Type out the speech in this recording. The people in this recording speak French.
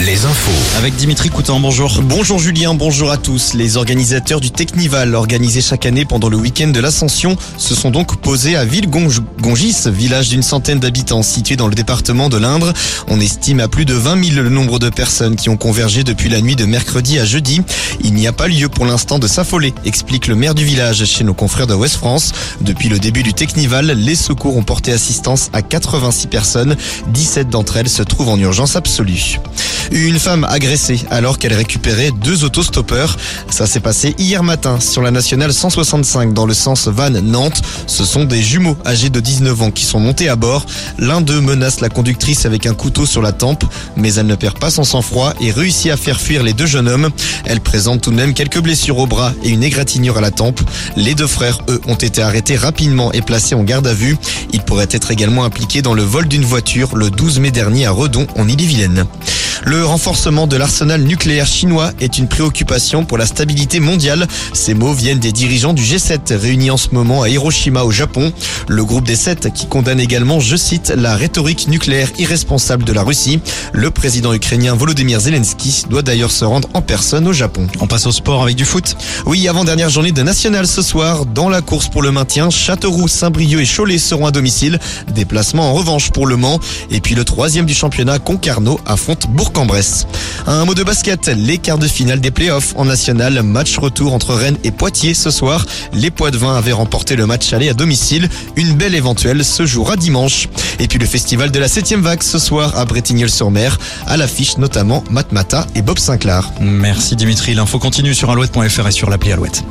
les infos. Avec Dimitri Coutan, bonjour. Bonjour Julien, bonjour à tous. Les organisateurs du Technival, organisé chaque année pendant le week-end de l'Ascension, se sont donc posés à Ville-Gongis, village d'une centaine d'habitants situé dans le département de l'Indre. On estime à plus de 20 000 le nombre de personnes qui ont convergé depuis la nuit de mercredi à jeudi. Il n'y a pas lieu pour l'instant de s'affoler, explique le maire du village chez nos confrères de West France. Depuis le début du Technival, les secours ont porté assistance à 86 personnes. 17 d'entre elles se trouvent en urgence absolue. Une femme agressée alors qu'elle récupérait deux autostoppeurs. Ça s'est passé hier matin sur la nationale 165 dans le sens Vannes-Nantes. Ce sont des jumeaux âgés de 19 ans qui sont montés à bord. L'un d'eux menace la conductrice avec un couteau sur la tempe, mais elle ne perd pas son sang-froid et réussit à faire fuir les deux jeunes hommes. Elle présente tout de même quelques blessures au bras et une égratignure à la tempe. Les deux frères, eux, ont été arrêtés rapidement et placés en garde à vue. Ils pourraient être également impliqués dans le vol d'une voiture le 12 mai dernier à Redon en Ille-et-Vilaine. Le renforcement de l'arsenal nucléaire chinois est une préoccupation pour la stabilité mondiale. Ces mots viennent des dirigeants du G7 réunis en ce moment à Hiroshima au Japon. Le groupe des sept qui condamne également, je cite, la rhétorique nucléaire irresponsable de la Russie. Le président ukrainien Volodymyr Zelensky doit d'ailleurs se rendre en personne au Japon. On passe au sport avec du foot. Oui, avant-dernière journée de National ce soir, dans la course pour le maintien, Châteauroux, Saint-Brieuc et Cholet seront à domicile. Déplacement en revanche pour Le Mans. Et puis le troisième du championnat, Concarneau, affronte Bourg-en-Bresse. Un mot de basket, les quarts de finale des playoffs en national, match retour entre Rennes et Poitiers ce soir. Les Poids-de-Vin avaient remporté le match aller à domicile. Une belle éventuelle se jouera dimanche. Et puis le festival de la 7 vague ce soir à Bretignolles-sur-Mer. À l'affiche notamment Matmata et Bob Sinclair. Merci Dimitri. L'info continue sur alouette.fr et sur l'appli Alouette.